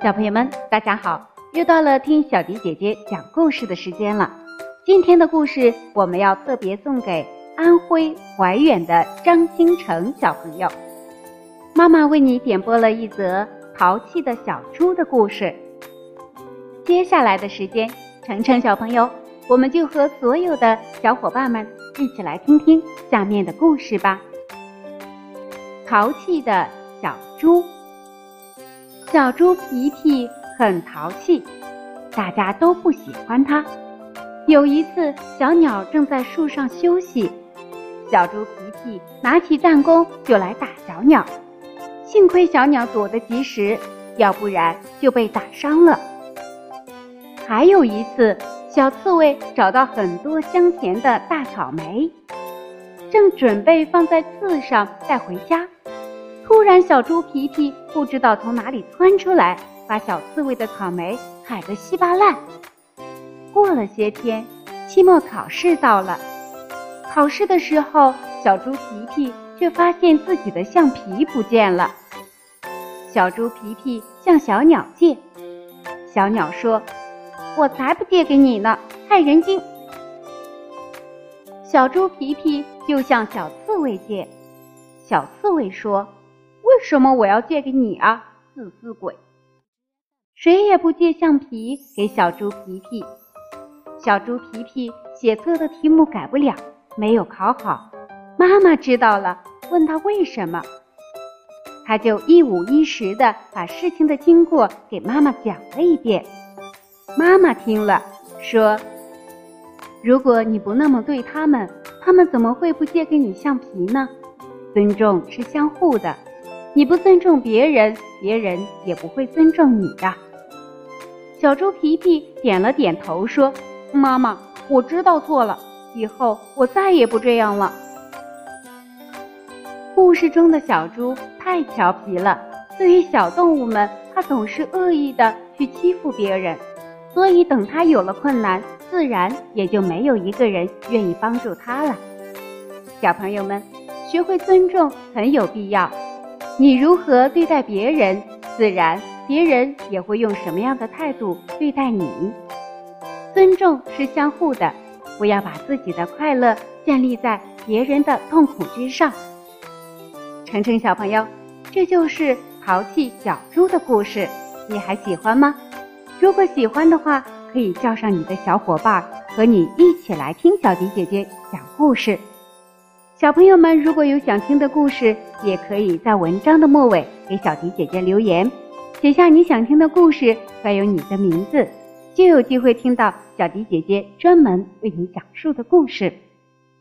小朋友们，大家好！又到了听小迪姐姐讲故事的时间了。今天的故事我们要特别送给安徽怀远的张新成小朋友。妈妈为你点播了一则淘气的小猪的故事。接下来的时间，程程小朋友，我们就和所有的小伙伴们一起来听听下面的故事吧。淘气的小猪。小猪皮皮很淘气，大家都不喜欢它。有一次，小鸟正在树上休息，小猪皮皮拿起弹弓就来打小鸟。幸亏小鸟躲得及时，要不然就被打伤了。还有一次，小刺猬找到很多香甜的大草莓，正准备放在刺上带回家。突然，小猪皮皮不知道从哪里窜出来，把小刺猬的草莓踩得稀巴烂。过了些天，期末考试到了。考试的时候，小猪皮皮却发现自己的橡皮不见了。小猪皮皮向小鸟借，小鸟说：“我才不借给你呢，害人精。”小猪皮皮又向小刺猬借，小刺猬说。为什么我要借给你啊，自私鬼！谁也不借橡皮给小猪皮皮。小猪皮皮写错的题目改不了，没有考好。妈妈知道了，问他为什么，他就一五一十的把事情的经过给妈妈讲了一遍。妈妈听了，说：“如果你不那么对他们，他们怎么会不借给你橡皮呢？尊重是相互的。”你不尊重别人，别人也不会尊重你的。小猪皮皮点了点头，说：“妈妈，我知道错了，以后我再也不这样了。”故事中的小猪太调皮了，对于小动物们，它总是恶意的去欺负别人，所以等它有了困难，自然也就没有一个人愿意帮助它了。小朋友们，学会尊重很有必要。你如何对待别人，自然别人也会用什么样的态度对待你。尊重是相互的，不要把自己的快乐建立在别人的痛苦之上。程程小朋友，这就是淘气小猪的故事，你还喜欢吗？如果喜欢的话，可以叫上你的小伙伴和你一起来听小迪姐姐讲故事。小朋友们，如果有想听的故事，也可以在文章的末尾给小迪姐姐留言，写下你想听的故事，还有你的名字，就有机会听到小迪姐姐专门为你讲述的故事。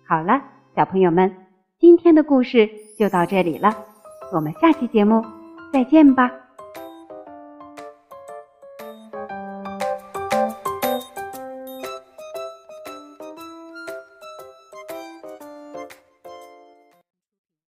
好了，小朋友们，今天的故事就到这里了，我们下期节目再见吧。